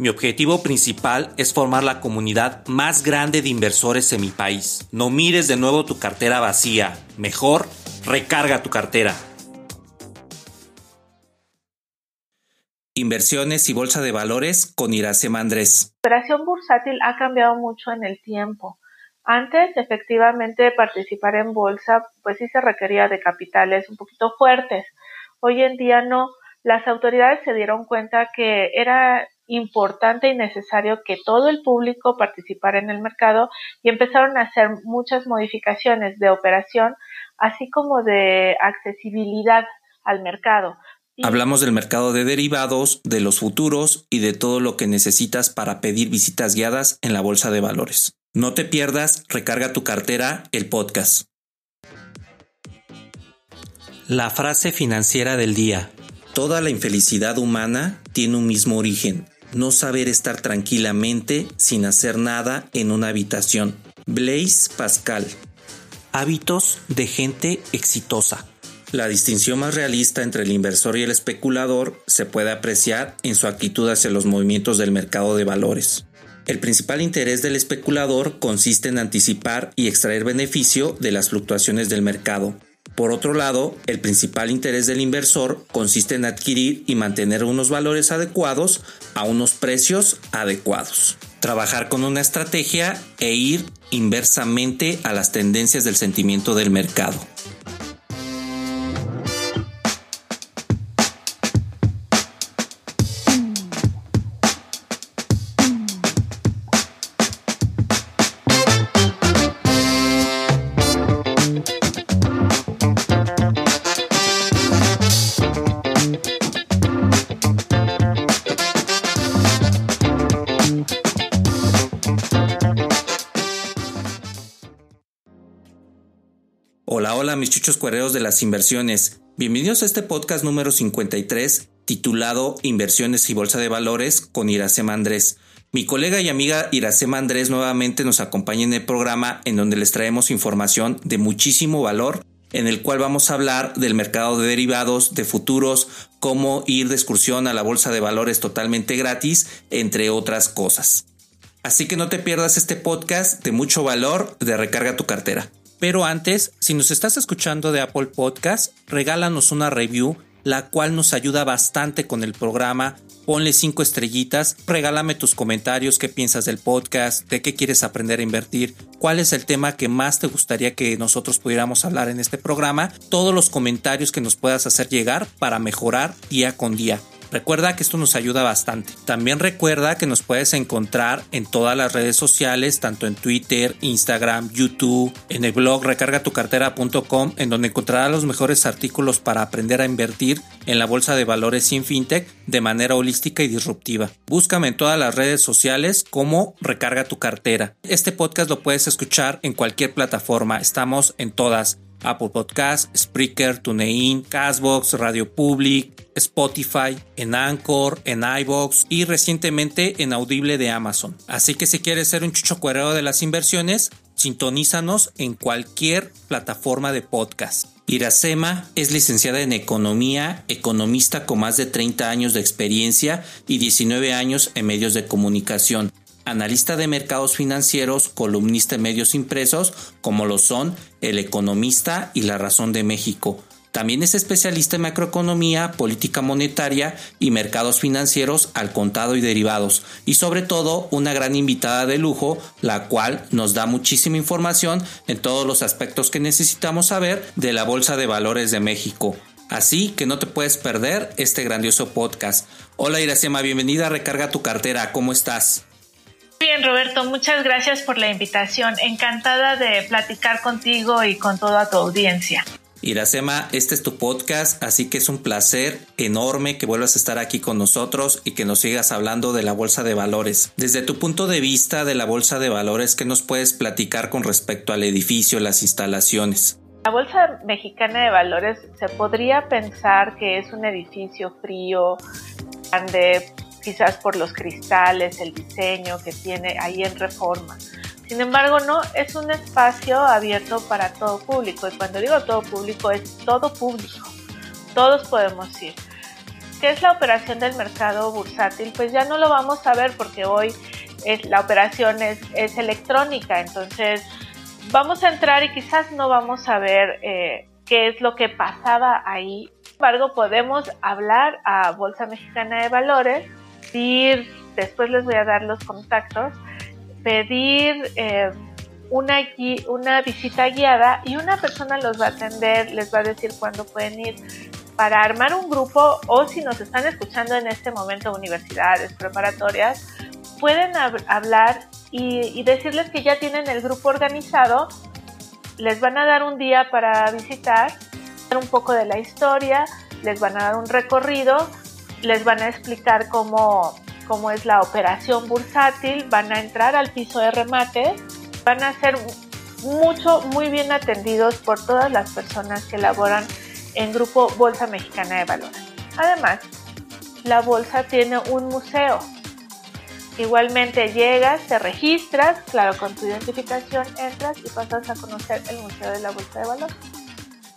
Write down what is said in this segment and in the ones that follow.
Mi objetivo principal es formar la comunidad más grande de inversores en mi país. No mires de nuevo tu cartera vacía. Mejor, recarga tu cartera. Inversiones y bolsa de valores con Iracema Andrés. La operación bursátil ha cambiado mucho en el tiempo. Antes, efectivamente, participar en bolsa, pues sí se requería de capitales un poquito fuertes. Hoy en día no. Las autoridades se dieron cuenta que era importante y necesario que todo el público participara en el mercado y empezaron a hacer muchas modificaciones de operación, así como de accesibilidad al mercado. Hablamos del mercado de derivados, de los futuros y de todo lo que necesitas para pedir visitas guiadas en la bolsa de valores. No te pierdas, recarga tu cartera, el podcast. La frase financiera del día. Toda la infelicidad humana tiene un mismo origen, no saber estar tranquilamente sin hacer nada en una habitación. Blaise Pascal. Hábitos de gente exitosa. La distinción más realista entre el inversor y el especulador se puede apreciar en su actitud hacia los movimientos del mercado de valores. El principal interés del especulador consiste en anticipar y extraer beneficio de las fluctuaciones del mercado. Por otro lado, el principal interés del inversor consiste en adquirir y mantener unos valores adecuados a unos precios adecuados. Trabajar con una estrategia e ir inversamente a las tendencias del sentimiento del mercado. Chuchos cuereros de las inversiones. Bienvenidos a este podcast número 53 titulado Inversiones y Bolsa de Valores con Iracema Andrés. Mi colega y amiga Iracema Andrés nuevamente nos acompaña en el programa en donde les traemos información de muchísimo valor en el cual vamos a hablar del mercado de derivados, de futuros, cómo ir de excursión a la bolsa de valores totalmente gratis, entre otras cosas. Así que no te pierdas este podcast de mucho valor de Recarga tu cartera. Pero antes, si nos estás escuchando de Apple Podcast, regálanos una review, la cual nos ayuda bastante con el programa. Ponle cinco estrellitas, regálame tus comentarios, qué piensas del podcast, de qué quieres aprender a invertir, cuál es el tema que más te gustaría que nosotros pudiéramos hablar en este programa, todos los comentarios que nos puedas hacer llegar para mejorar día con día. Recuerda que esto nos ayuda bastante. También recuerda que nos puedes encontrar en todas las redes sociales, tanto en Twitter, Instagram, YouTube, en el blog recargatucartera.com, en donde encontrarás los mejores artículos para aprender a invertir en la bolsa de valores sin fintech de manera holística y disruptiva. Búscame en todas las redes sociales como Recarga tu cartera. Este podcast lo puedes escuchar en cualquier plataforma. Estamos en todas. Apple Podcast, Spreaker, TuneIn, Castbox, Radio Public, Spotify, en Anchor, en iBox y recientemente en Audible de Amazon. Así que si quieres ser un chucho cuerero de las inversiones, sintonízanos en cualquier plataforma de podcast. Iracema es licenciada en Economía, economista con más de 30 años de experiencia y 19 años en medios de comunicación analista de mercados financieros, columnista en medios impresos, como lo son El Economista y La Razón de México. También es especialista en macroeconomía, política monetaria y mercados financieros al contado y derivados. Y sobre todo una gran invitada de lujo, la cual nos da muchísima información en todos los aspectos que necesitamos saber de la Bolsa de Valores de México. Así que no te puedes perder este grandioso podcast. Hola Iracema, bienvenida a Recarga tu cartera. ¿Cómo estás? Bien, Roberto, muchas gracias por la invitación. Encantada de platicar contigo y con toda tu audiencia. Iracema, este es tu podcast, así que es un placer enorme que vuelvas a estar aquí con nosotros y que nos sigas hablando de la bolsa de valores. Desde tu punto de vista de la bolsa de valores, ¿qué nos puedes platicar con respecto al edificio, las instalaciones? La Bolsa Mexicana de Valores se podría pensar que es un edificio frío, grande, quizás por los cristales, el diseño que tiene ahí en reforma. Sin embargo, no, es un espacio abierto para todo público. Y cuando digo todo público, es todo público. Todos podemos ir. ¿Qué es la operación del mercado bursátil? Pues ya no lo vamos a ver porque hoy es, la operación es, es electrónica. Entonces, vamos a entrar y quizás no vamos a ver eh, qué es lo que pasaba ahí. Sin embargo, podemos hablar a Bolsa Mexicana de Valores, ir, después les voy a dar los contactos, pedir eh, una, una visita guiada y una persona los va a atender, les va a decir cuándo pueden ir para armar un grupo o si nos están escuchando en este momento universidades preparatorias, pueden hablar y, decirles que ya tienen el grupo organizado, les van a dar un día para visitar, un poco de la historia, les van a dar un recorrido, les van a explicar cómo, cómo es la operación bursátil, van a entrar al piso de remate, van a ser mucho, muy bien atendidos por todas las personas que laboran en Grupo Bolsa Mexicana de Valores. Además, la bolsa tiene un museo. Igualmente llegas, te registras, claro, con tu identificación entras y pasas a conocer el Museo de la Bolsa de Valores.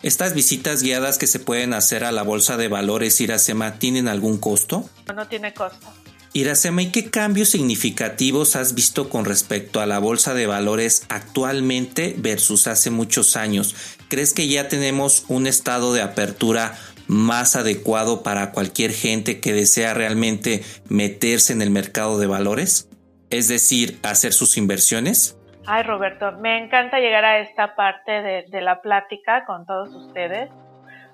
¿Estas visitas guiadas que se pueden hacer a la Bolsa de Valores Iracema tienen algún costo? No, no tiene costo. Iracema, ¿y qué cambios significativos has visto con respecto a la bolsa de valores actualmente versus hace muchos años? ¿Crees que ya tenemos un estado de apertura más adecuado para cualquier gente que desea realmente meterse en el mercado de valores? Es decir, hacer sus inversiones. Ay, Roberto, me encanta llegar a esta parte de, de la plática con todos ustedes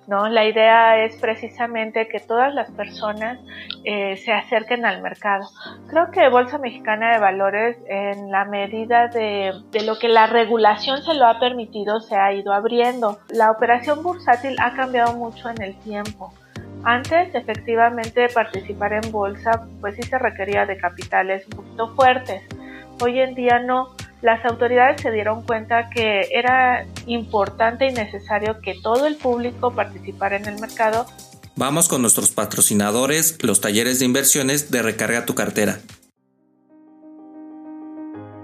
¿no? La idea es precisamente que todas las personas eh, se acerquen al mercado. Creo que Bolsa Mexicana de Valores, en la medida de, de lo que la regulación se lo ha permitido, se ha ido abriendo. La operación bursátil ha cambiado mucho en el tiempo. Antes, efectivamente, participar en bolsa, pues sí se requería de capitales un poquito fuertes. Hoy en día no las autoridades se dieron cuenta que era importante y necesario que todo el público participara en el mercado. Vamos con nuestros patrocinadores, los talleres de inversiones de Recarga tu cartera.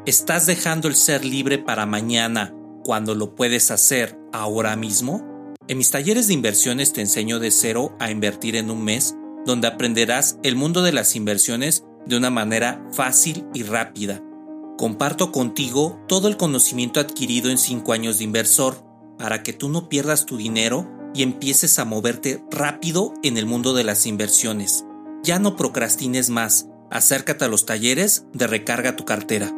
¿Estás dejando el ser libre para mañana cuando lo puedes hacer ahora mismo? En mis talleres de inversiones te enseño de cero a invertir en un mes, donde aprenderás el mundo de las inversiones de una manera fácil y rápida Comparto contigo todo el conocimiento adquirido en 5 años de inversor para que tú no pierdas tu dinero y empieces a moverte rápido en el mundo de las inversiones. Ya no procrastines más, acércate a los talleres de recarga tu cartera.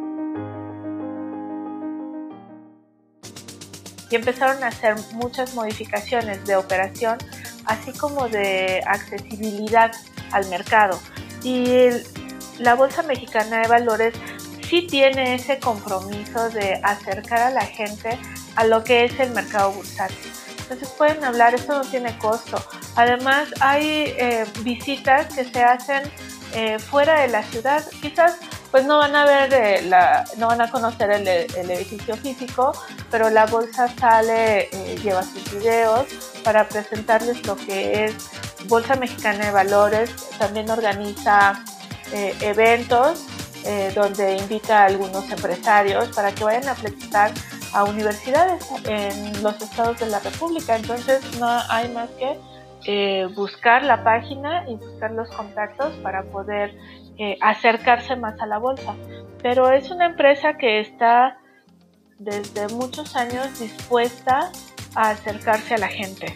Y empezaron a hacer muchas modificaciones de operación, así como de accesibilidad al mercado. Y la Bolsa Mexicana de Valores sí tiene ese compromiso de acercar a la gente a lo que es el mercado bursátil. Entonces pueden hablar, esto no tiene costo. Además hay eh, visitas que se hacen eh, fuera de la ciudad. Quizás pues no van a ver eh, la, no van a conocer el, el, edificio físico, pero la bolsa sale, lleva sus videos para presentarles lo que es Bolsa Mexicana de Valores. También organiza eventos eh, donde invita a algunos empresarios para que vayan a platicar a universidades en los estados de la República. Entonces no hay más que eh, buscar la página y buscar los contactos para poder eh, acercarse más a la bolsa. Pero es una empresa que está desde muchos años dispuesta a acercarse a la gente.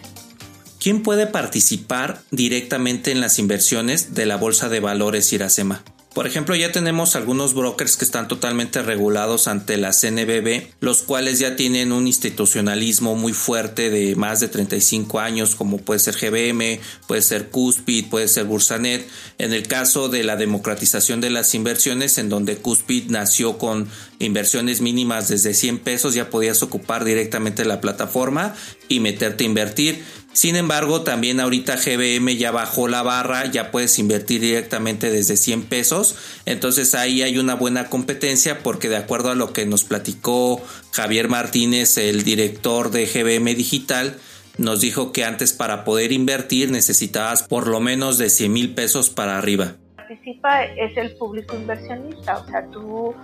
¿Quién puede participar directamente en las inversiones de la Bolsa de Valores Iracema? Por ejemplo, ya tenemos algunos brokers que están totalmente regulados ante la CNBB, los cuales ya tienen un institucionalismo muy fuerte de más de 35 años, como puede ser GBM, puede ser Cuspid, puede ser Bursanet. En el caso de la democratización de las inversiones, en donde Cuspid nació con inversiones mínimas desde 100 pesos, ya podías ocupar directamente la plataforma y meterte a invertir Sin embargo, también ahorita GBM ya bajó la barra, ya puedes invertir directamente desde 100 pesos. Entonces ahí hay una buena competencia porque de acuerdo a lo que nos platicó Javier Martínez, el director de GBM Digital, nos dijo que antes para poder invertir necesitabas por lo menos de 100 mil pesos para arriba. Participa es el público inversionista, o sea, tú,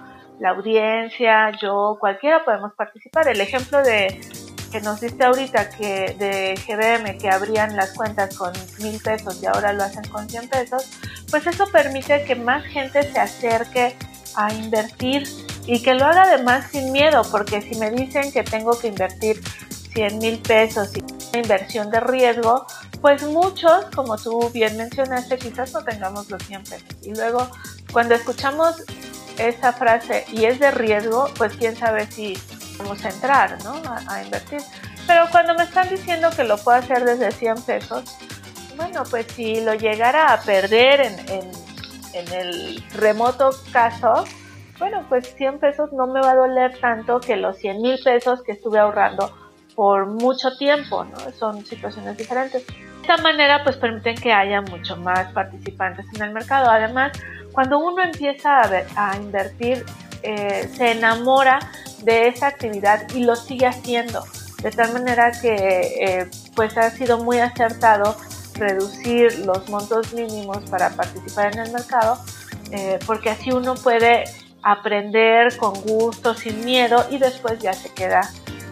la audiencia, yo, cualquiera podemos participar. El ejemplo de que nos diste ahorita que de GBM que abrían las cuentas con mil pesos y ahora lo hacen con 100 pesos, pues eso permite que más gente se acerque a invertir y que lo haga además sin miedo, porque si me dicen que tengo que invertir 100 mil pesos y una inversión de riesgo, pues muchos, como tú bien mencionaste, quizás no tengamos los 100 pesos. Y luego, cuando escuchamos esa frase y es de riesgo, pues quién sabe si vamos a entrar, ¿no? A, invertir. Pero cuando me están diciendo que lo puedo hacer desde 100 pesos, bueno, pues si lo llegara a perder en, en, en el remoto caso, bueno, pues 100 pesos no me va a doler tanto que los 100 mil pesos que estuve ahorrando por mucho tiempo, ¿no? Son situaciones diferentes. Esta manera, pues permiten que haya mucho más participantes en el mercado. Además, cuando uno empieza a, ver, a invertir, eh, se enamora de esa actividad y lo sigue haciendo. De tal manera que eh, pues ha sido muy acertado reducir los montos mínimos para participar en el mercado, eh, porque así uno puede aprender con gusto, sin miedo y después ya se queda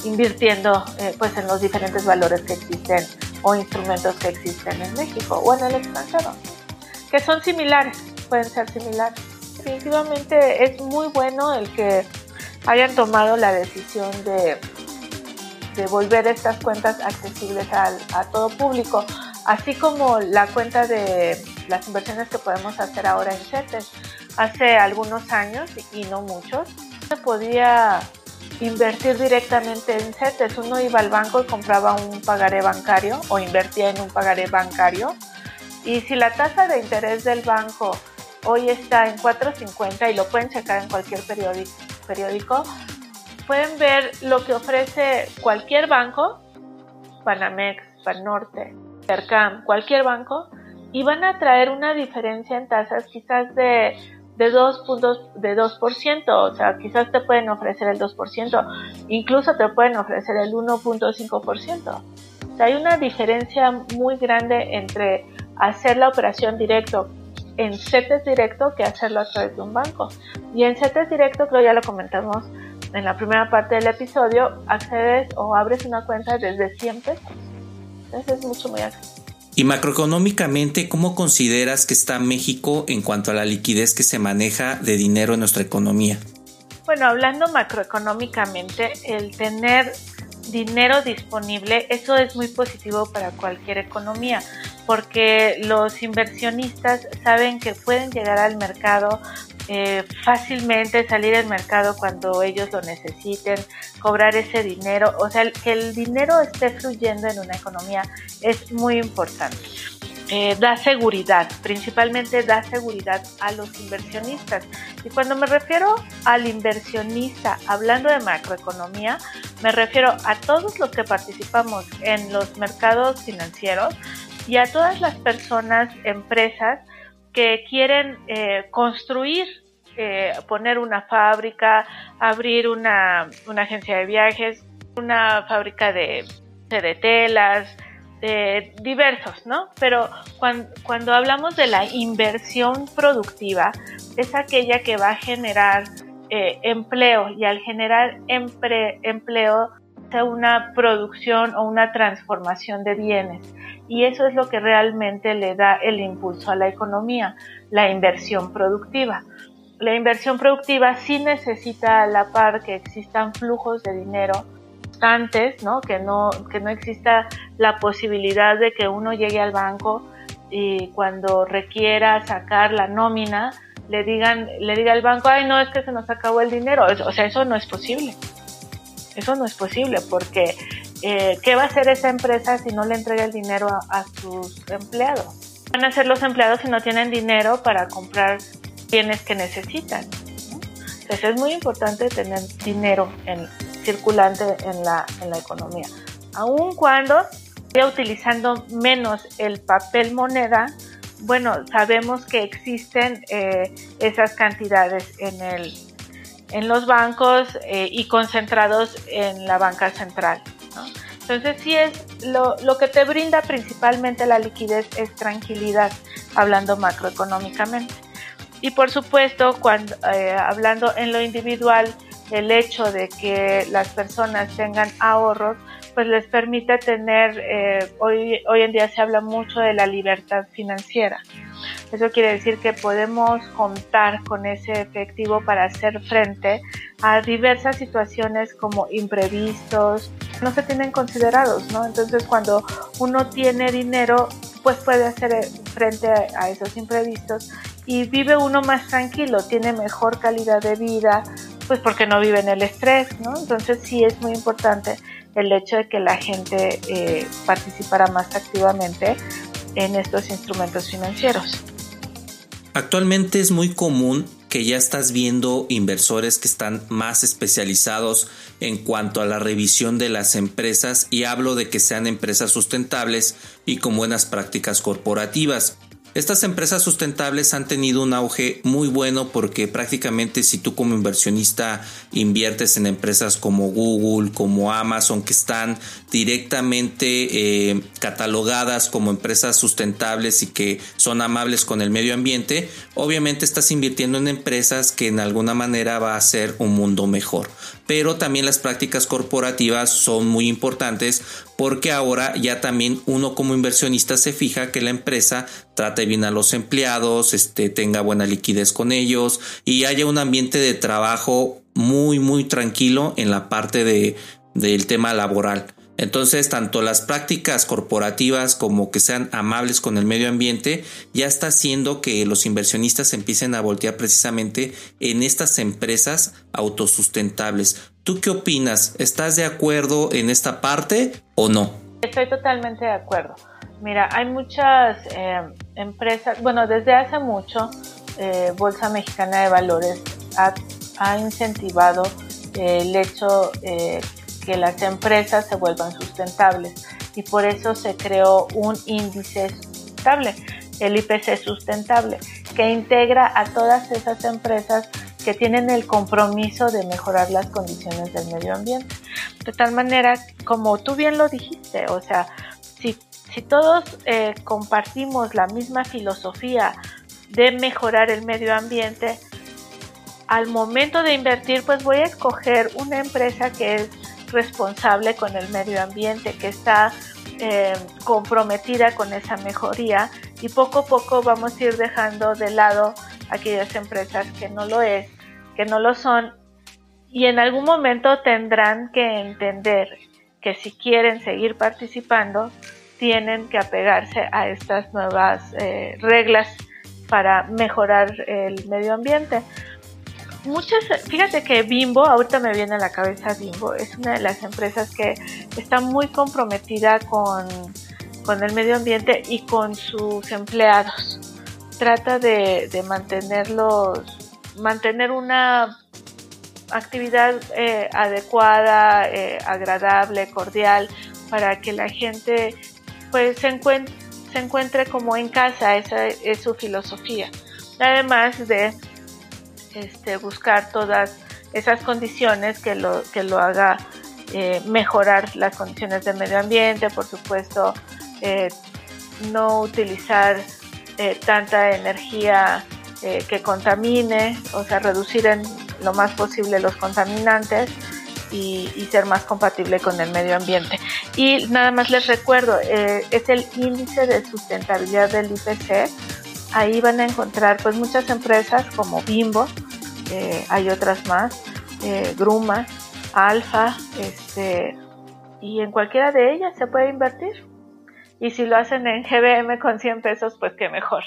invirtiendo pues en los diferentes valores que existen o instrumentos que existen en México o en el extranjero, que son similares, pueden ser similares. Definitivamente es muy bueno el que hayan tomado la decisión de, de volver estas cuentas accesibles a todo público, así como la cuenta de las inversiones que podemos hacer ahora en CETES. Hace algunos años, y no muchos, se podía invertir directamente en CETES. Uno iba al banco y compraba un pagaré bancario o invertía en un pagaré bancario. Y si la tasa de interés del banco hoy está en 4.50 y lo pueden checar en cualquier periódico, periódico, pueden ver lo que ofrece cualquier banco, Panamex, Panorte, Percam, cualquier banco, y van a traer una diferencia en tasas quizás de, de 2 puntos, de 2%, o sea, quizás te pueden ofrecer el 2%, incluso te pueden ofrecer el 1.5%. O sea, hay una diferencia muy grande entre hacer la operación directo en CETES directo que hacerlo a través de un banco. Y en CETES directo, creo ya lo comentamos en la primera parte del episodio, accedes o abres una cuenta desde 100 pesos. Entonces es mucho muy accesible. Y macroeconómicamente, ¿cómo consideras que está México en cuanto a la liquidez que se maneja de dinero en nuestra economía? Bueno, hablando macroeconómicamente, el tener dinero disponible, eso es muy positivo para cualquier economía, porque los inversionistas saben que pueden llegar al mercado eh, fácilmente, salir al mercado cuando ellos lo necesiten, cobrar ese dinero, o sea, que el dinero esté fluyendo en una economía es muy importante. Eh, da seguridad, principalmente da seguridad a los inversionistas. Y cuando me refiero al inversionista, hablando de macroeconomía, me refiero a todos los que participamos en los mercados financieros y a todas las personas, empresas que quieren eh, construir, eh, poner una fábrica, abrir una, una agencia de viajes, una fábrica de, de telas, de diversos, ¿no? Pero cuando, hablamos de la inversión productiva, es aquella que va a generar eh, empleo y al generar empleo una producción o una transformación de bienes. Y eso es lo que realmente le da el impulso a la economía, la inversión productiva. La inversión productiva sí necesita a la par que existan flujos de dinero constantes, ¿no? Que no, que no exista la posibilidad de que uno llegue al banco y cuando requiera sacar la nómina, le digan, le diga al banco, ay no, es que se nos acabó el dinero. O sea, eso no es posible. Eso no es posible porque eh, ¿qué va a hacer esa empresa si no le entrega el dinero a, sus empleados? Van a ser los empleados si no tienen dinero para comprar bienes que necesitan. Entonces es muy importante tener dinero en, circulante en la, en la economía. Aun cuando utilizando menos el papel moneda, bueno, sabemos que existen eh, esas cantidades en, el, en los bancos eh, y concentrados en la banca central. Entonces, sí es lo, lo, que te brinda principalmente la liquidez es tranquilidad, hablando macroeconómicamente. Y por supuesto, cuando, eh, hablando en lo individual, el hecho de que las personas tengan ahorros, pues les permite tener, eh, hoy, hoy en día se habla mucho de la libertad financiera. Eso quiere decir que podemos contar con ese efectivo para hacer frente a diversas situaciones como imprevistos, no se tienen considerados, ¿no? Entonces cuando uno tiene dinero, pues puede hacer frente a esos imprevistos y vive uno más tranquilo, tiene mejor calidad de vida, pues porque no vive en el estrés, ¿no? Entonces sí es muy importante el hecho de que la gente eh, participara más activamente en estos instrumentos financieros. Actualmente es muy común que ya estás viendo inversores que están más especializados en cuanto a la revisión de las empresas y hablo de que sean empresas sustentables y con buenas prácticas corporativas. Estas empresas sustentables han tenido un auge muy bueno porque prácticamente si tú como inversionista inviertes en empresas como Google, como Amazon, que están directamente eh, catalogadas como empresas sustentables y que son amables con el medio ambiente, obviamente estás invirtiendo en empresas que en alguna manera va a ser un mundo mejor. Pero también las prácticas corporativas son muy importantes porque ahora ya también uno como inversionista se fija que la empresa trate bien a los empleados, este, tenga buena liquidez con ellos y haya un ambiente de trabajo muy muy tranquilo en la parte de, del tema laboral. Entonces, tanto las prácticas corporativas como que sean amables con el medio ambiente ya está haciendo que los inversionistas empiecen a voltear precisamente en estas empresas autosustentables. ¿Tú qué opinas? ¿Estás de acuerdo en esta parte o no? Estoy totalmente de acuerdo. Mira, hay muchas eh, empresas, bueno, desde hace mucho, eh, Bolsa Mexicana de Valores ha, incentivado el hecho eh, que las empresas se vuelvan sustentables y por eso se creó un índice sustentable, el IPC sustentable, que integra a todas esas empresas que tienen el compromiso de mejorar las condiciones del medio ambiente. De tal manera, como tú bien lo dijiste, o sea, si, si todos eh, compartimos la misma filosofía de mejorar el medio ambiente, al momento de invertir, pues voy a escoger una empresa que es responsable con el medio ambiente, que está eh, comprometida con esa mejoría y poco a poco vamos a ir dejando de lado aquellas empresas que no lo es, que no lo son y en algún momento tendrán que entender que si quieren seguir participando tienen que apegarse a estas nuevas eh, reglas para mejorar el medio ambiente muchas, fíjate que Bimbo, ahorita me viene a la cabeza Bimbo, es una de las empresas que está muy comprometida con, el medio ambiente y con sus empleados. Trata de, mantenerlos, mantener una actividad eh, adecuada, eh, agradable, cordial, para que la gente pues se encuentre, se encuentre como en casa, esa es su filosofía. Además de este, buscar todas esas condiciones que lo, que lo haga eh, mejorar las condiciones del medio ambiente, por supuesto, eh, no utilizar eh, tanta energía que contamine, o sea, reducir en lo más posible los contaminantes y, ser más compatible con el medio ambiente. Y nada más les recuerdo, es el índice de sustentabilidad del IPC. Ahí van a encontrar pues muchas empresas como Bimbo, eh, hay otras más, eh, Gruma, Alfa, este, y en cualquiera de ellas se puede invertir. Y si lo hacen en GBM con 100 pesos, pues qué mejor.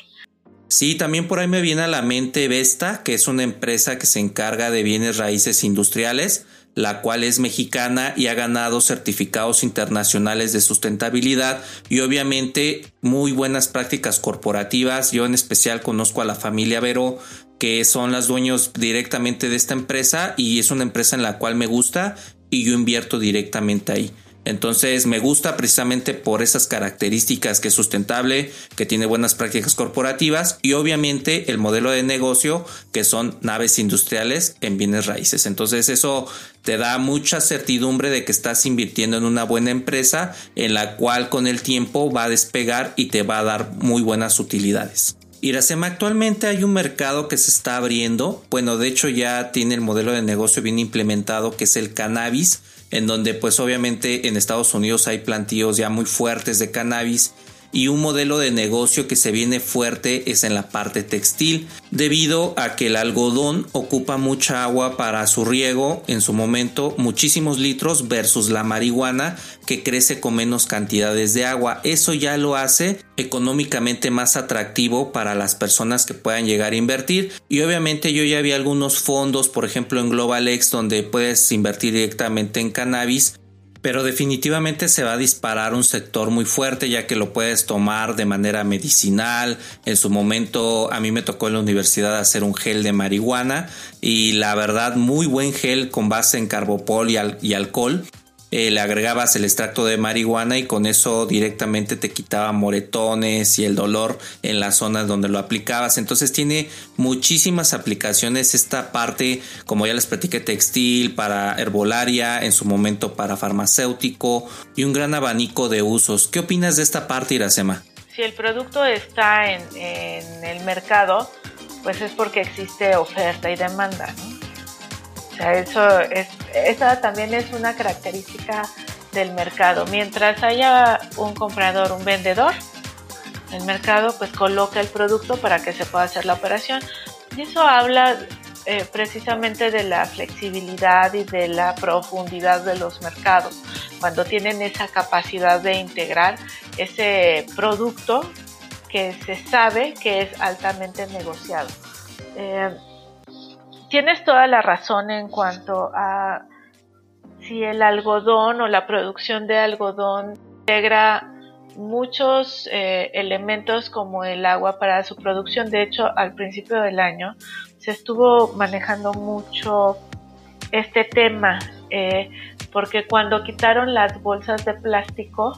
Sí, también por ahí me viene a la mente Vesta, que es una empresa que se encarga de bienes raíces industriales, la cual es mexicana y ha ganado certificados internacionales de sustentabilidad y obviamente muy buenas prácticas corporativas. Yo en especial conozco a la familia Vero, que son las dueños directamente de esta empresa y es una empresa en la cual me gusta y yo invierto directamente ahí. Entonces me gusta precisamente por esas características que es sustentable, que tiene buenas prácticas corporativas y obviamente el modelo de negocio que son naves industriales en bienes raíces. Entonces eso te da mucha certidumbre de que estás invirtiendo en una buena empresa en la cual con el tiempo va a despegar y te va a dar muy buenas utilidades. Iracema, actualmente hay un mercado que se está abriendo. Bueno, de hecho ya tiene el modelo de negocio bien implementado que es el cannabis, en donde pues obviamente en Estados Unidos hay plantíos ya muy fuertes de cannabis y un modelo de negocio que se viene fuerte es en la parte textil, debido a que el algodón ocupa mucha agua para su riego, en su momento muchísimos litros versus la marihuana que crece con menos cantidades de agua. Eso ya lo hace económicamente más atractivo para las personas que puedan llegar a invertir y obviamente yo ya vi algunos fondos, por ejemplo en GlobalX donde puedes invertir directamente en cannabis pero definitivamente se va a disparar un sector muy fuerte ya que lo puedes tomar de manera medicinal. En su momento a mí me tocó en la universidad hacer un gel de marihuana y la verdad muy buen gel con base en carbopol y, y alcohol eh, le agregabas el extracto de marihuana y con eso directamente te quitaba moretones y el dolor en las zonas donde lo aplicabas. Entonces tiene muchísimas aplicaciones esta parte, como ya les platiqué, textil, para herbolaria, en su momento para farmacéutico y un gran abanico de usos. ¿Qué opinas de esta parte, Iracema? Si el producto está en, en el mercado, pues es porque existe oferta y demanda, ¿no? Sea, eso es, esa también es una característica del mercado. Mientras haya un comprador, un vendedor, el mercado pues coloca el producto para que se pueda hacer la operación. Y eso habla eh, precisamente de la flexibilidad y de la profundidad de los mercados, cuando tienen esa capacidad de integrar ese producto que se sabe que es altamente negociado. Eh, tienes toda la razón en cuanto a si el algodón o la producción de algodón integra muchos eh, elementos como el agua para su producción. De hecho, al principio del año se estuvo manejando mucho este tema eh, porque cuando quitaron las bolsas de plástico,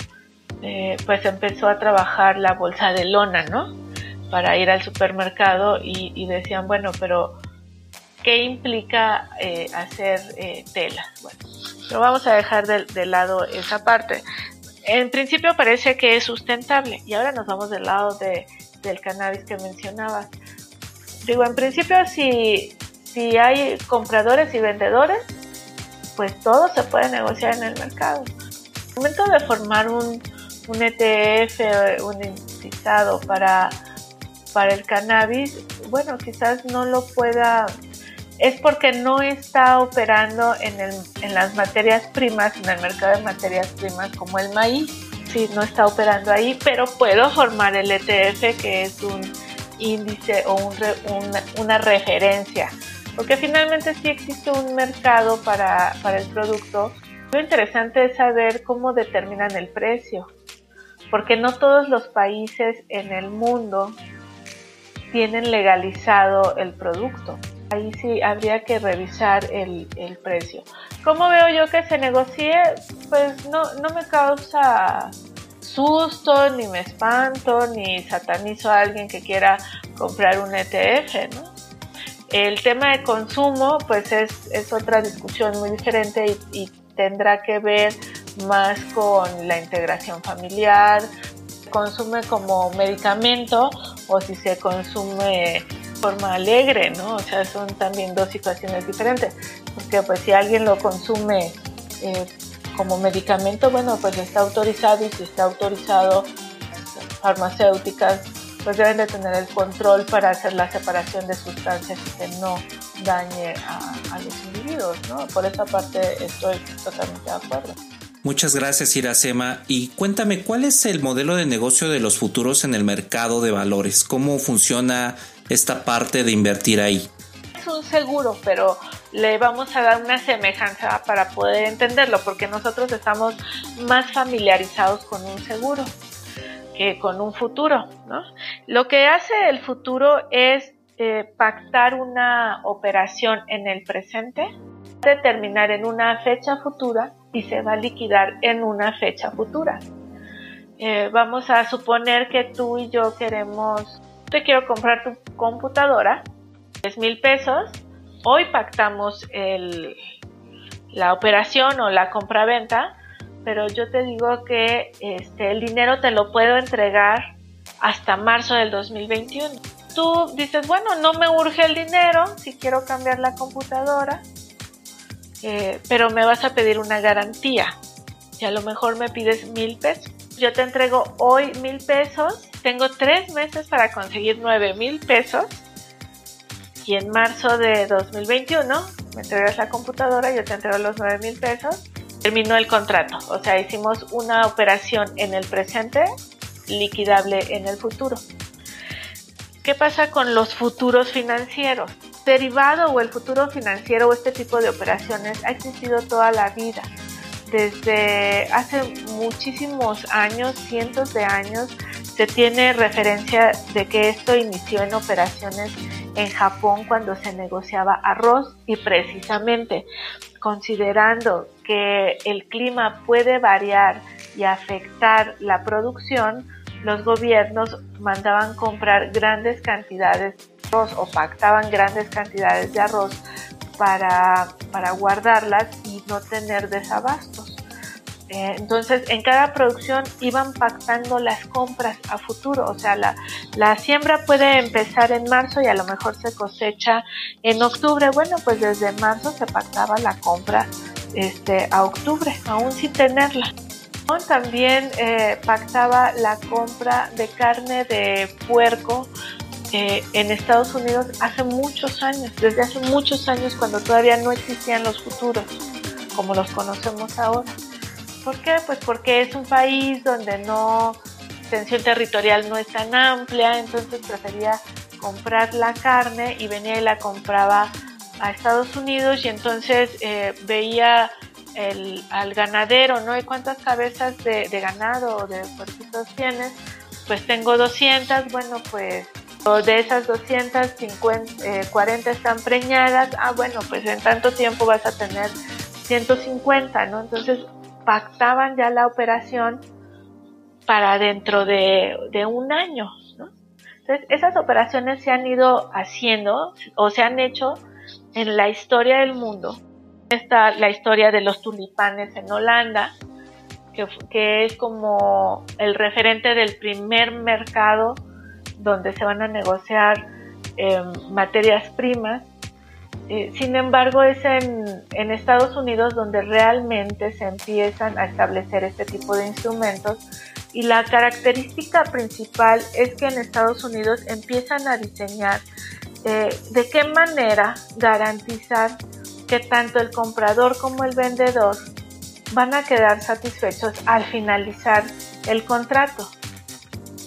eh, pues empezó a trabajar la bolsa de lona, ¿no? Para ir al supermercado y, y decían, bueno, pero qué implica eh, hacer eh, tela. Bueno, pero vamos a dejar de, lado esa parte. En principio parece que es sustentable y ahora nos vamos del lado de, del cannabis que mencionabas. Digo, en principio si, si hay compradores y vendedores, pues todo se puede negociar en el mercado. el momento de formar un, un ETF, un indicado para, para el cannabis, bueno, quizás no lo pueda es porque no está operando en, en las materias primas, en el mercado de materias primas como el maíz. Sí, no está operando ahí, pero puedo formar el ETF, que es un índice o una, referencia, porque finalmente sí existe un mercado para, para el producto. Lo interesante es saber cómo determinan el precio, porque no todos los países en el mundo tienen legalizado el producto ahí sí habría que revisar el, precio. ¿Cómo veo yo que se negocie? Pues no, no me causa susto, ni me espanto, ni satanizo a alguien que quiera comprar un ETF, ¿no? El tema de consumo, pues es, otra discusión muy diferente y, y tendrá que ver más con la integración familiar, consume como medicamento o si se consume forma alegre, ¿no? O sea, son también dos situaciones diferentes. Porque pues si alguien lo consume eh, como medicamento, bueno, pues está autorizado y si está autorizado, farmacéuticas pues deben de tener el control para hacer la separación de sustancias y que no dañe a, a los individuos, ¿no? Por esa parte estoy totalmente de acuerdo. Muchas gracias, Iracema. Y cuéntame, ¿cuál es el modelo de negocio de los futuros en el mercado de valores? ¿Cómo funciona esta parte de invertir ahí? Es un seguro, pero le vamos a dar una semejanza para poder entenderlo, porque nosotros estamos más familiarizados con un seguro que con un futuro. ¿no? Lo que hace el futuro es eh, pactar una operación en el presente terminar en una fecha futura y se va a liquidar en una fecha futura. Eh, vamos a suponer que tú y yo queremos, te quiero comprar tu computadora, 10 mil pesos, hoy pactamos el, la operación o la compra-venta, pero yo te digo que este, el dinero te lo puedo entregar hasta marzo del 2021. Tú dices, bueno, no me urge el dinero si quiero cambiar la computadora, eh, pero me vas a pedir una garantía y a lo mejor me pides mil pesos. Yo te entrego hoy mil pesos, tengo tres meses para conseguir nueve mil pesos y en marzo de 2021 me entregas la computadora, yo te entrego los nueve mil pesos, terminó el contrato, o sea, hicimos una operación en el presente liquidable en el futuro. ¿Qué pasa con los futuros financieros? Derivado o el futuro financiero o este tipo de operaciones ha existido toda la vida. Desde hace muchísimos años, cientos de años, se tiene referencia de que esto inició en operaciones en Japón cuando se negociaba arroz y precisamente considerando que el clima puede variar y afectar la producción, los gobiernos mandaban comprar grandes cantidades de arroz o pactaban grandes cantidades de arroz para, para guardarlas y no tener desabastos. Eh, entonces, en cada producción iban pactando las compras a futuro, o sea, la, siembra puede empezar en marzo y a lo mejor se cosecha en octubre. Bueno, pues desde marzo se pactaba la compra este, a octubre, aún sin tenerla. También eh, pactaba la compra de carne de puerco eh, en Estados Unidos hace muchos años, desde hace muchos años cuando todavía no existían los futuros como los conocemos ahora. ¿Por qué? Pues porque es un país donde no, tensión territorial no es tan amplia, entonces prefería comprar la carne y venía y la compraba a Estados Unidos y entonces eh, veía el, al ganadero, ¿no? ¿Y cuántas cabezas de, ganado o de puerquitos tienes? Pues tengo 200, bueno, pues de esas 250, 40 eh, están preñadas, ah, bueno, pues en tanto tiempo vas a tener 150, ¿no? Entonces pactaban ya la operación para dentro de, un año, ¿no? Entonces esas operaciones se han ido haciendo o se han hecho en la historia del mundo está la historia de los tulipanes en Holanda, que, es como el referente del primer mercado donde se van a negociar em, materias primas. Sin embargo, es en, en, Estados Unidos donde realmente se empiezan a establecer este tipo de instrumentos y la característica principal es que en Estados Unidos empiezan a diseñar eh, de qué manera garantizar que tanto el comprador como el vendedor van a quedar satisfechos al finalizar el contrato.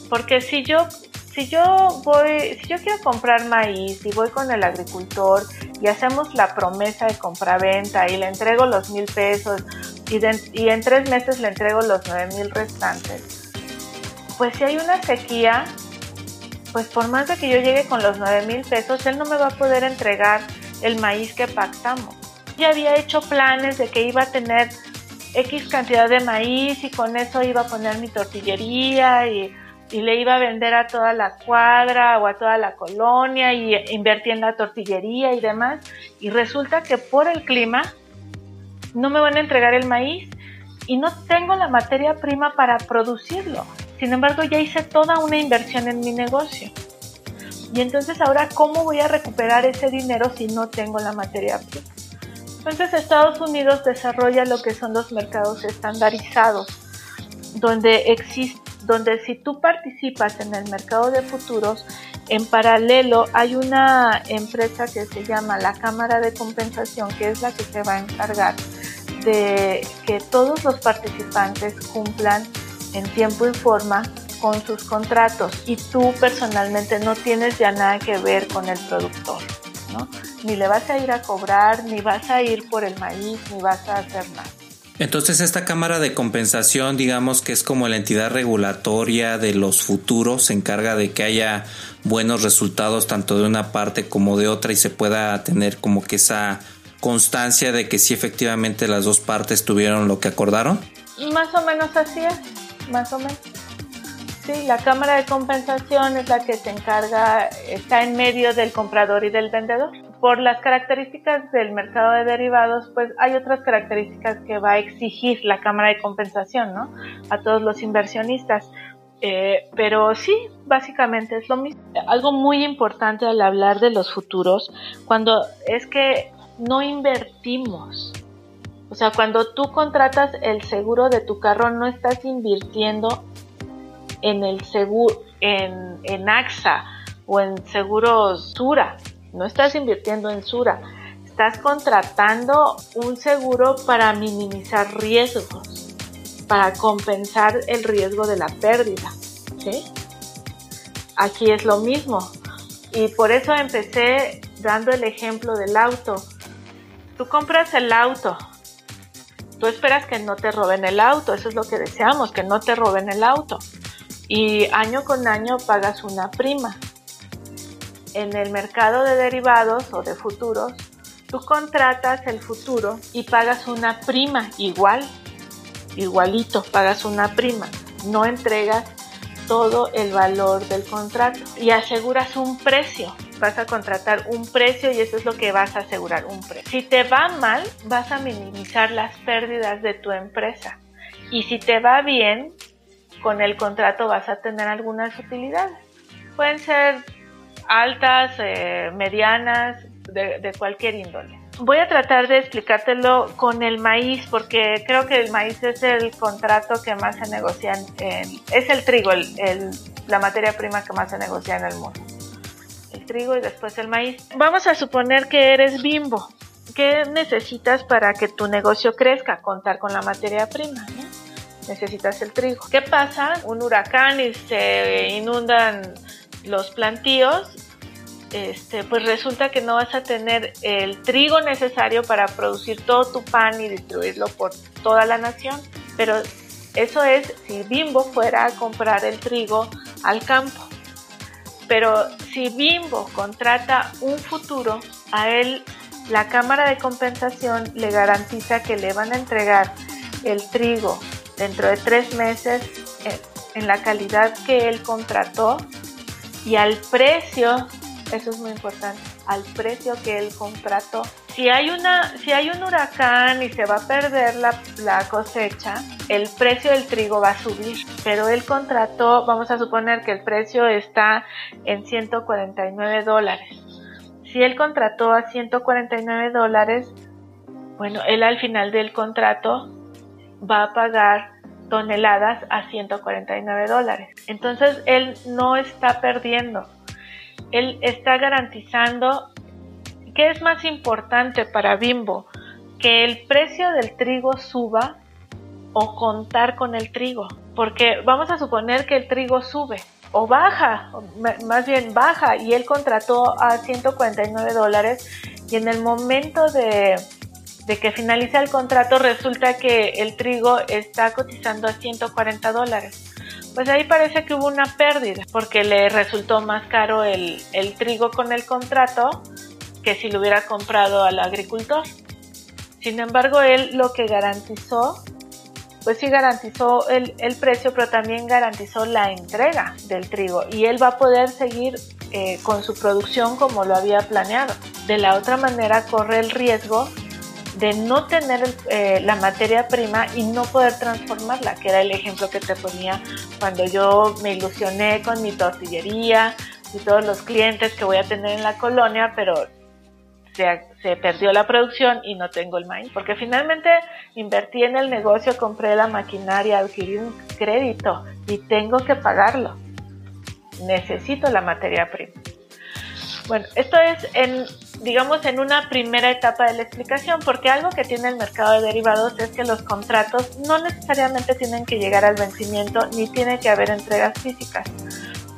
Porque si yo, si yo voy, si yo quiero comprar maíz y voy con el agricultor y hacemos la promesa de compra-venta y le entrego los mil pesos y, y en tres meses le entrego los nueve mil restantes, pues si hay una sequía, pues por más de que yo llegue con los nueve mil pesos, él no me va a poder entregar el maíz que pactamos. Ya había hecho planes de que iba a tener X cantidad de maíz y con eso iba a poner mi tortillería y, le iba a vender a toda la cuadra o a toda la colonia y invertir en la tortillería y demás. Y resulta que por el clima no me van a entregar el maíz y no tengo la materia prima para producirlo. Sin embargo, ya hice toda una inversión en mi negocio. Y entonces ahora, ¿cómo voy a recuperar ese dinero si no tengo la materia prima? Entonces Estados Unidos desarrolla lo que son los mercados estandarizados, donde existe, donde si tú participas en el mercado de futuros, en paralelo hay una empresa que se llama la Cámara de Compensación, que es la que se va a encargar de que todos los participantes cumplan en tiempo y forma con sus contratos y tú personalmente no tienes ya nada que ver con el productor, ¿no? Ni le vas a ir a cobrar, ni vas a ir por el maíz, ni vas a hacer nada. Entonces esta Cámara de Compensación, digamos que es como la entidad regulatoria de los futuros, se encarga de que haya buenos resultados tanto de una parte como de otra y se pueda tener como que esa constancia de que sí efectivamente las dos partes tuvieron lo que acordaron? Más o menos así más o menos. Sí, la cámara de compensación es la que se encarga, está en medio del comprador y del vendedor. Por las características del mercado de derivados, pues hay otras características que va a exigir la cámara de compensación, ¿no? A todos los inversionistas. Eh, pero sí, básicamente es lo mismo. Algo muy importante al hablar de los futuros, cuando es que no invertimos. O sea, cuando tú contratas el seguro de tu carro, no estás invirtiendo en el seguro, en, en AXA o en seguros Sura. No estás invirtiendo en Sura. Estás contratando un seguro para minimizar riesgos, para compensar el riesgo de la pérdida. ¿sí? Aquí es lo mismo. Y por eso empecé dando el ejemplo del auto. Tú compras el auto, tú esperas que no te roben el auto, eso es lo que deseamos, que no te roben el auto y año con año pagas una prima. En el mercado de derivados o de futuros, tú contratas el futuro y pagas una prima igual, igualito, pagas una prima. No entregas todo el valor del contrato y aseguras un precio. Vas a contratar un precio y eso es lo que vas a asegurar, un precio. Si te va mal, vas a minimizar las pérdidas de tu empresa. Y si te va bien, con el contrato vas a tener algunas utilidades. Pueden ser altas, eh, medianas, de, cualquier índole. Voy a tratar de explicártelo con el maíz porque creo que el maíz es el contrato que más se negocia en, es el trigo, la materia prima que más se negocia en el mundo. El trigo y después el maíz. Vamos a suponer que eres bimbo. ¿Qué necesitas para que tu negocio crezca? Contar con la materia prima. Necesitas el trigo. ¿Qué pasa? Un huracán y se inundan los plantíos, este, pues resulta que no vas a tener el trigo necesario para producir todo tu pan y distribuirlo por toda la nación. Pero eso es si Bimbo fuera a comprar el trigo al campo. Pero si Bimbo contrata un futuro, a él la Cámara de Compensación le garantiza que le van a entregar el trigo dentro de tres meses en la calidad que él contrató y al precio, eso es muy importante, al precio que él contrató. Si hay, una, si hay un huracán y se va a perder la, la cosecha, el precio del trigo va a subir, pero él contrató, vamos a suponer que el precio está en 149 dólares. Si él contrató a 149 dólares, bueno, él al final del contrato va a pagar toneladas a 149 dólares. Entonces él no está perdiendo, él está garantizando ¿qué es más importante para Bimbo? Que el precio del trigo suba o contar con el trigo. Porque vamos a suponer que el trigo sube o baja, más bien baja, y él contrató a 149 dólares y en el momento de, de que finaliza el contrato resulta que el trigo está cotizando a 140 dólares. Pues ahí parece que hubo una pérdida porque le resultó más caro el, trigo con el contrato que si lo hubiera comprado al agricultor. Sin embargo, él lo que garantizó, pues sí garantizó el, precio, pero también garantizó la entrega del trigo y él va a poder seguir eh, con su producción como lo había planeado. De la otra manera, corre el riesgo de no tener eh, la materia prima y no poder transformarla, que era el ejemplo que te ponía cuando yo me ilusioné con mi tortillería y todos los clientes que voy a tener en la colonia, pero se, se, perdió la producción y no tengo el maíz. Porque finalmente invertí en el negocio, compré la maquinaria, adquirí un crédito y tengo que pagarlo. Necesito la materia prima. Bueno, esto es en, digamos, en una primera etapa de la explicación, porque algo que tiene el mercado de derivados es que los contratos no necesariamente tienen que llegar al vencimiento ni tiene que haber entregas físicas.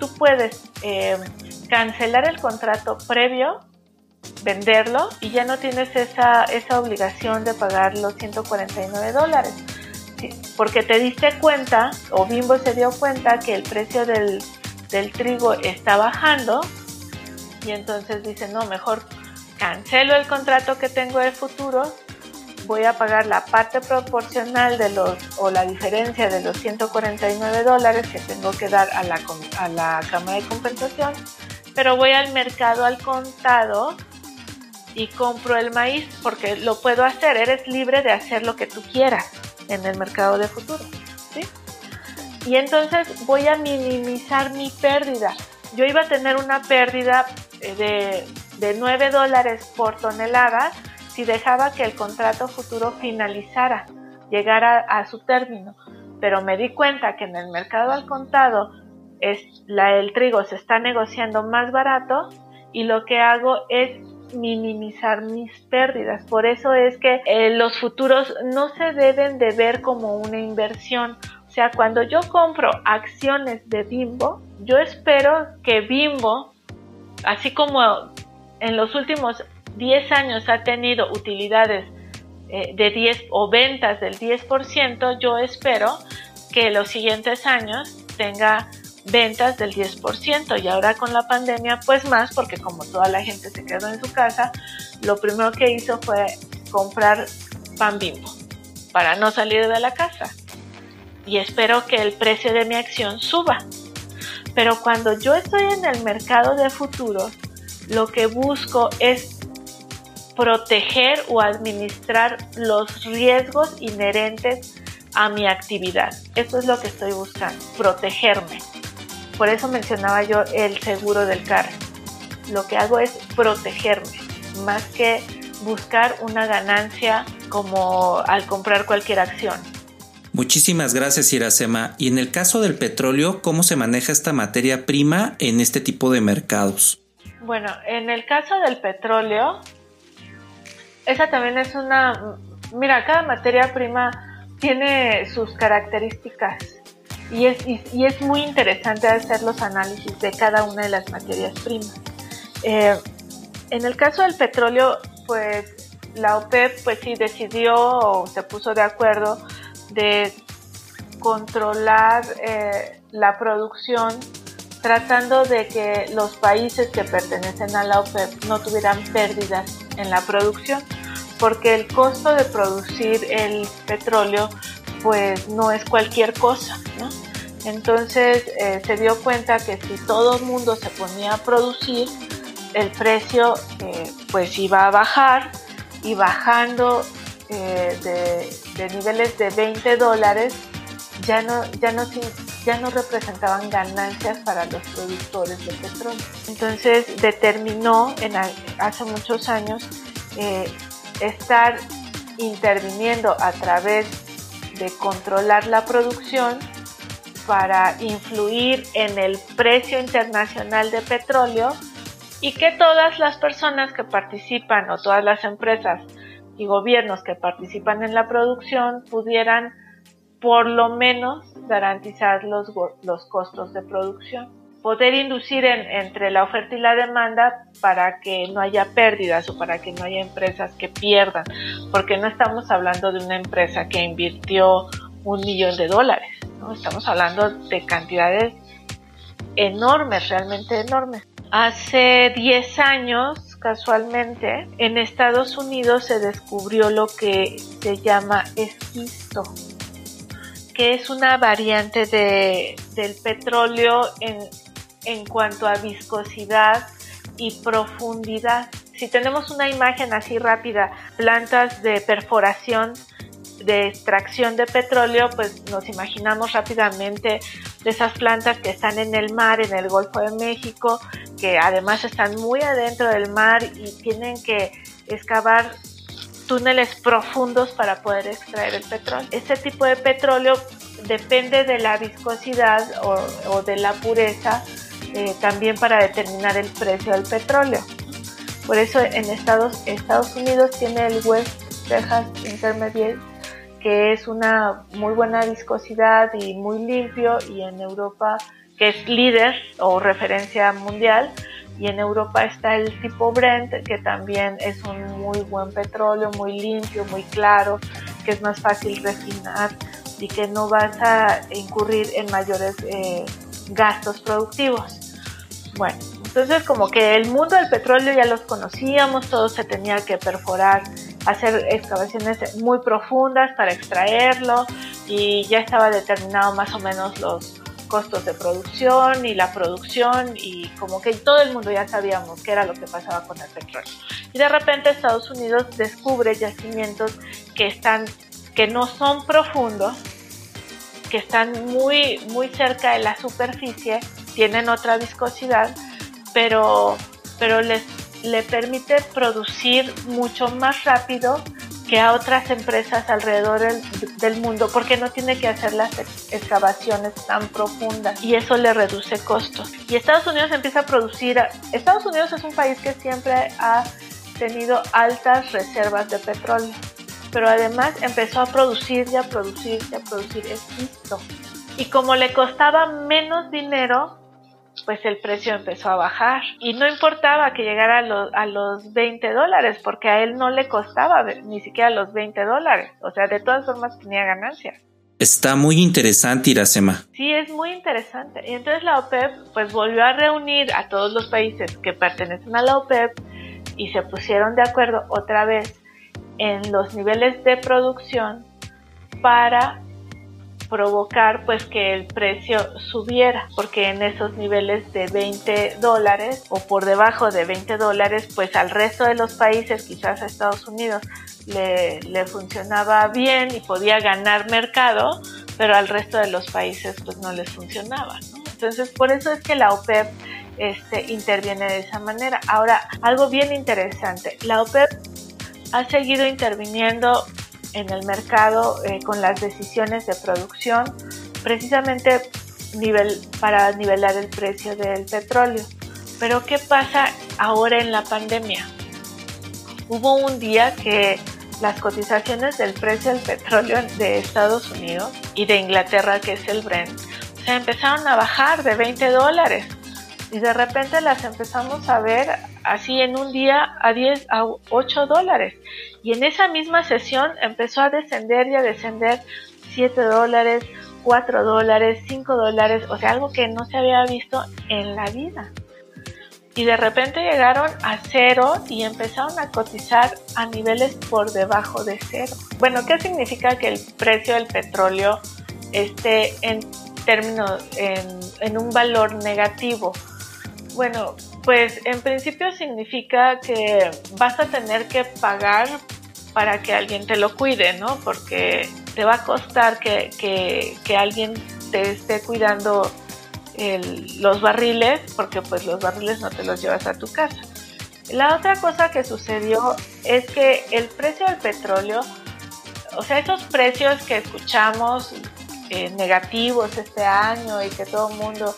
Tú puedes eh, cancelar el contrato previo, venderlo y ya no tienes esa, esa obligación de pagar los 149 dólares. porque te diste cuenta, o Bimbo se dio cuenta que el precio del, del trigo está bajando y entonces dice, no, mejor cancelo el contrato que tengo de futuro, voy a pagar la parte proporcional de los o la diferencia de los 149 dólares que tengo que dar a la, a la cámara de compensación, pero voy al mercado al contado y compro el maíz porque lo puedo hacer, eres libre de hacer lo que tú quieras en el mercado de futuro. Y entonces voy a minimizar mi pérdida. Yo iba a tener una pérdida de, de 9 dólares por tonelada si dejaba que el contrato futuro finalizara, llegara a su término. Pero me di cuenta que en el mercado al contado es la, el trigo se está negociando más barato y lo que hago es minimizar mis pérdidas. Por eso es que eh, los futuros no se deben de ver como una inversión. O sea, cuando yo compro acciones de Bimbo, yo espero que Bimbo, así como en los últimos 10 años ha tenido utilidades eh, de 10 o ventas del 10%, yo espero que los siguientes años tenga ventas del 10% y ahora con la pandemia pues más porque como toda la gente se quedó en su casa, lo primero que hizo fue comprar pan bimbo para no salir de la casa y espero que el precio de mi acción suba. Pero cuando yo estoy en el mercado de futuros, lo que busco es proteger o administrar los riesgos inherentes a mi actividad. Eso es lo que estoy buscando, protegerme. Por eso mencionaba yo el seguro del carro. Lo que hago es protegerme, más que buscar una ganancia como al comprar cualquier acción. Muchísimas gracias Iracema. Y en el caso del petróleo, ¿cómo se maneja esta materia prima en este tipo de mercados? Bueno, en el caso del petróleo, esa también es una... Mira, cada materia prima tiene sus características y es, y, es muy interesante hacer los análisis de cada una de las materias primas. Eh, en el caso del petróleo, pues la OPEP pues sí decidió o se puso de acuerdo de controlar eh, la producción tratando de que los países que pertenecen a la OPEP no tuvieran pérdidas en la producción, porque el costo de producir el petróleo pues no es cualquier cosa. Entonces eh, se dio cuenta que si todo el mundo se ponía a producir, el precio eh, pues iba a bajar y bajando de, niveles de 20 dólares ya no, ya, no, ya no representaban ganancias para los productores de petróleo. Entonces determinó hace muchos años estar interviniendo a través de controlar la producción para influir en el precio internacional de petróleo y que todas las personas que participan o todas las empresas y gobiernos que participan en la producción pudieran por lo menos garantizar los, los costos de producción. Poder inducir entre la oferta y la demanda para que no haya pérdidas o para que no haya empresas que pierdan, porque no estamos hablando de una empresa que invirtió un millón de dólares, ¿no? Estamos hablando de cantidades enormes, realmente enormes. Hace 10 años, casualmente, en Estados Unidos se descubrió lo que se llama esquisto, que es una variante de, del petróleo en, en cuanto a viscosidad y profundidad. Si tenemos una imagen así rápida, plantas de perforación de extracción de petróleo, pues nos imaginamos rápidamente de esas plantas que están en el mar, en el Golfo de México, que además están muy adentro del mar y tienen que excavar túneles profundos para poder extraer el petróleo. Este tipo de petróleo depende de la viscosidad o, de la pureza eh, también para determinar el precio del petróleo. Por eso en Estados, Estados Unidos tiene el West Texas Intermediate que es una muy buena viscosidad y muy limpio y en Europa que es líder o referencia mundial y en Europa está el tipo Brent que también es un muy buen petróleo, muy limpio, muy claro, que es más fácil refinar y que no vas a incurrir en mayores eh, gastos productivos. Bueno, Entonces como que el mundo del petróleo ya los conocíamos, todo se tenía que perforar, hacer excavaciones muy profundas para extraerlo y ya estaba determinado más o menos los costos de producción y la producción y como que todo el mundo ya sabíamos qué era lo que pasaba con el petróleo. Y de repente Estados Unidos descubre yacimientos que están que no son profundos, que están muy muy cerca de la superficie, tienen otra viscosidad, pero pero les le permite producir mucho más rápido que a otras empresas alrededor del, mundo porque no tiene que hacer las excavaciones tan profundas y eso le reduce costos. Y Estados Unidos empieza a producir, Estados Unidos es un país que siempre ha tenido altas reservas de petróleo, pero además empezó a producir y a producir y a producir esto. Y como le costaba menos dinero, pues el precio empezó a bajar y no importaba que llegara a, los, a los 20 dólares porque a él no le costaba ni siquiera los 20 dólares, o sea, de todas formas tenía ganancias. Está muy interesante, Iracema. Sí, es muy interesante. Y entonces la OPEP pues volvió a reunir a todos los países que pertenecen a la OPEP y se pusieron de acuerdo otra vez en los niveles de producción para provocar pues que el precio subiera porque en esos niveles de 20 dólares o por debajo de 20 dólares pues al resto de los países quizás a Estados Unidos le, funcionaba bien y podía ganar mercado pero al resto de los países pues no les funcionaba entonces por eso es que la OPEP este, interviene de esa manera. Ahora algo bien interesante. La OPEP ha seguido interviniendo en el mercado eh, con las decisiones de producción, precisamente nivel, para nivelar el precio del petróleo. Pero ¿qué pasa ahora en la pandemia? Hubo un día que las cotizaciones del precio del petróleo de Estados Unidos y de Inglaterra, que es el Brent, se empezaron a bajar de 20 dólares y de repente las empezamos a ver así en un día a 10 a 8 dólares y en esa misma sesión empezó a descender y a descender 7 dólares 4 dólares 5 dólares o sea algo que no se había visto en la vida y de repente llegaron a cero y empezaron a cotizar a niveles por debajo de cero. Bueno, ¿qué significa que el precio del petróleo esté en términos, en, en un valor negativo? Bueno, pues en principio significa que vas a tener que pagar para que alguien te lo cuide, ¿no? Porque te va a costar que, que, alguien te esté cuidando los barriles, porque pues los barriles no te los llevas a tu casa. La otra cosa que sucedió es que el precio del petróleo, o sea, esos precios que escuchamos eh, negativos este año y que todo el mundo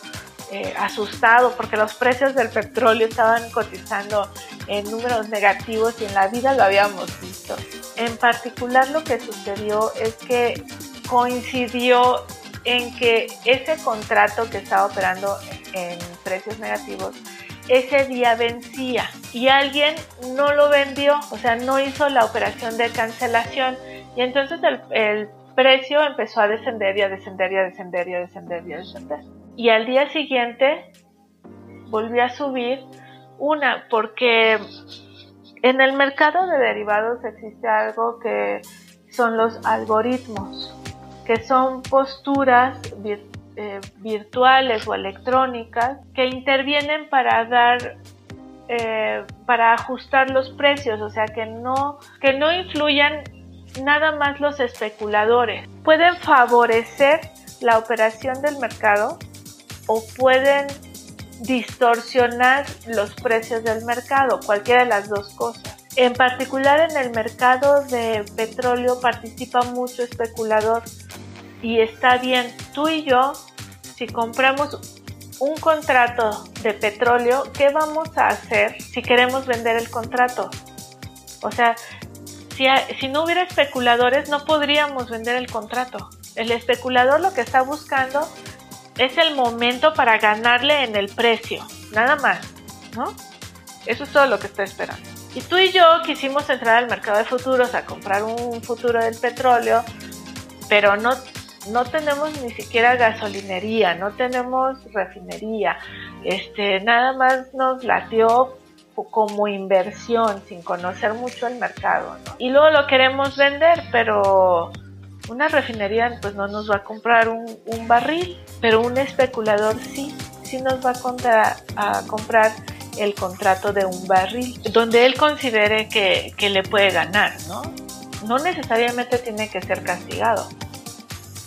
eh, asustado porque los precios del petróleo estaban cotizando en números negativos y en la vida lo habíamos visto. En particular lo que sucedió es que coincidió en que ese contrato que estaba operando en precios negativos ese día vencía y alguien no lo vendió, o sea, no hizo la operación de cancelación y entonces el, el precio empezó a descender y a descender y a descender y a descender y a descender y al día siguiente volvió a subir una porque en el mercado de derivados existe algo que son los algoritmos, que son posturas eh, virtuales o electrónicas que intervienen para dar eh, para ajustar los precios, o sea que no que no influyan nada más los especuladores. Pueden favorecer la operación del mercado o pueden distorsionar los precios del mercado, cualquiera de las dos cosas. En particular en el mercado de petróleo participa mucho especulador y está bien, tú y yo, si compramos un contrato de petróleo, ¿qué vamos a hacer si queremos vender el contrato? O sea, si, no hubiera especuladores no podríamos vender el contrato. El especulador lo que está buscando es el momento para ganarle en el precio, nada más, ¿no? Eso es todo lo que estoy esperando. Y tú y yo quisimos entrar al mercado de futuros a comprar un futuro del petróleo, pero no no tenemos ni siquiera gasolinería, no tenemos refinería, este, nada más nos latió como inversión sin conocer mucho el mercado, Y luego lo queremos vender, pero una refinería pues no nos va a comprar un, barril, pero un especulador sí, sí nos va a, comprar el contrato de un barril, donde él considere que, que le puede ganar, ¿no? No necesariamente tiene que ser castigado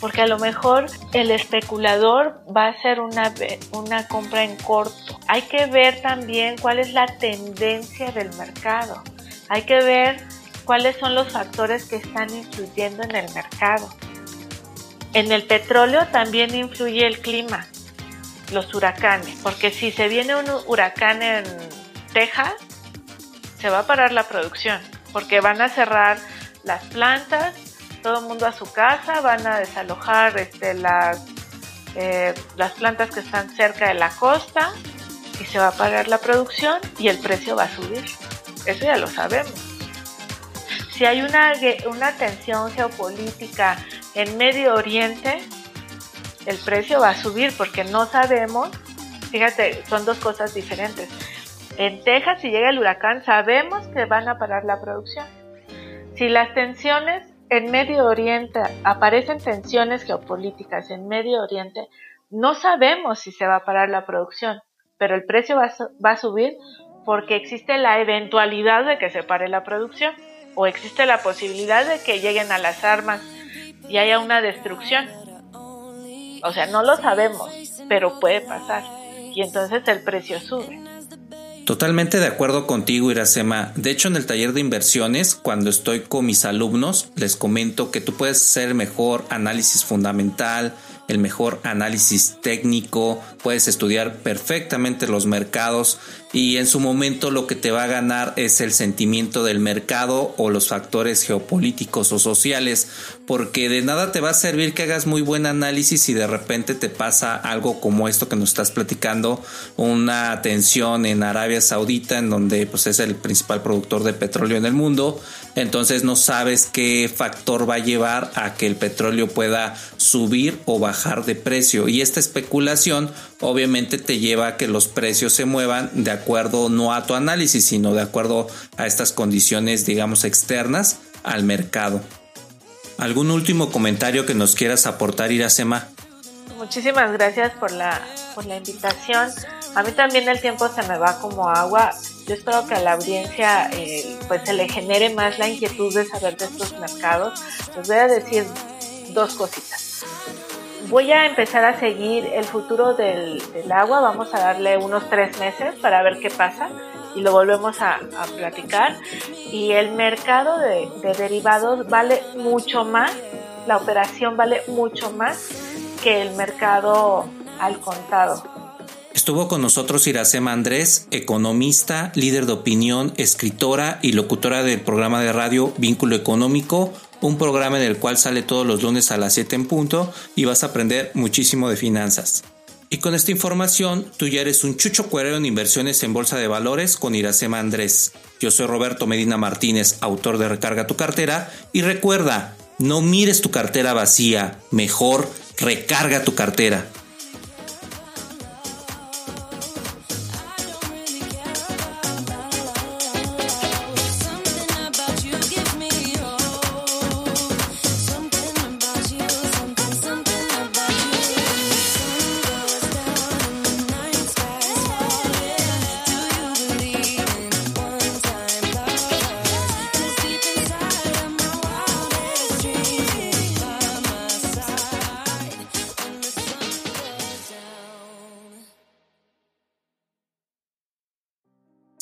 porque a lo mejor el especulador va a hacer una, una compra en corto. Hay que ver también cuál es la tendencia del mercado. Hay que ver cuáles son los factores que están influyendo en el mercado. En el petróleo también influye el clima, los huracanes, porque si se viene un huracán en Texas, se va a parar la producción, porque van a cerrar las plantas, todo el mundo a su casa, van a desalojar este, las, eh, las plantas que están cerca de la costa y se va a pagar la producción y el precio va a subir. Eso ya lo sabemos. Si hay una, una tensión geopolítica en Medio Oriente, el precio va a subir porque no sabemos, fíjate, son dos cosas diferentes. En Texas, si llega el huracán, sabemos que van a parar la producción. Si las tensiones en Medio Oriente aparecen tensiones geopolíticas en Medio Oriente, no sabemos si se va a parar la producción, pero el precio va a, subir porque existe la eventualidad de que se pare la producción o existe la posibilidad de que lleguen a las armas y haya una destrucción. O sea, no lo sabemos, pero puede pasar y entonces el precio sube. Totalmente de acuerdo contigo, Iracema. De hecho, en el taller de inversiones, cuando estoy con mis alumnos, les comento que tú puedes hacer mejor análisis fundamental, el mejor análisis técnico, puedes estudiar perfectamente los mercados y en su momento lo que te va a ganar es el sentimiento del mercado o los factores geopolíticos o sociales, porque de nada te va a servir que hagas muy buen análisis y de repente te pasa algo como esto que nos estás platicando, una tensión en Arabia Saudita en donde pues es el principal productor de petróleo en el mundo, entonces no sabes qué factor va a llevar a que el petróleo pueda subir o bajar de precio y esta especulación obviamente te lleva a que los precios se muevan de acuerdo no a tu análisis, sino de acuerdo a estas condiciones, digamos, externas al mercado. ¿Algún último comentario que nos quieras aportar, Iracema? Muchísimas gracias por la, por la invitación. A mí también el tiempo se me va como agua. Yo espero que a la audiencia eh, pues se le genere más la inquietud de saber de estos mercados. Les voy a decir dos cositas voy a empezar a seguir el futuro del, agua, vamos a darle unos tres meses para ver qué pasa y lo volvemos a, platicar. Y el mercado de, derivados vale mucho más, la operación vale mucho más que el mercado al contado. Estuvo con nosotros Iracema Andrés, economista, líder de opinión, escritora y locutora del programa de radio Vínculo Económico un programa en el cual sale todos los lunes a las 7 en punto y vas a aprender muchísimo de finanzas. Y con esta información, tú ya eres un chucho cuerero en inversiones en bolsa de valores con Iracema Andrés. Yo soy Roberto Medina Martínez, autor de Recarga tu cartera. Y recuerda, no mires tu cartera vacía, mejor recarga tu cartera.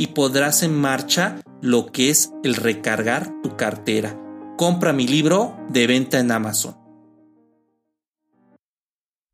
y podrás en marcha lo que es el recargar tu cartera. Compra mi libro de venta en Amazon.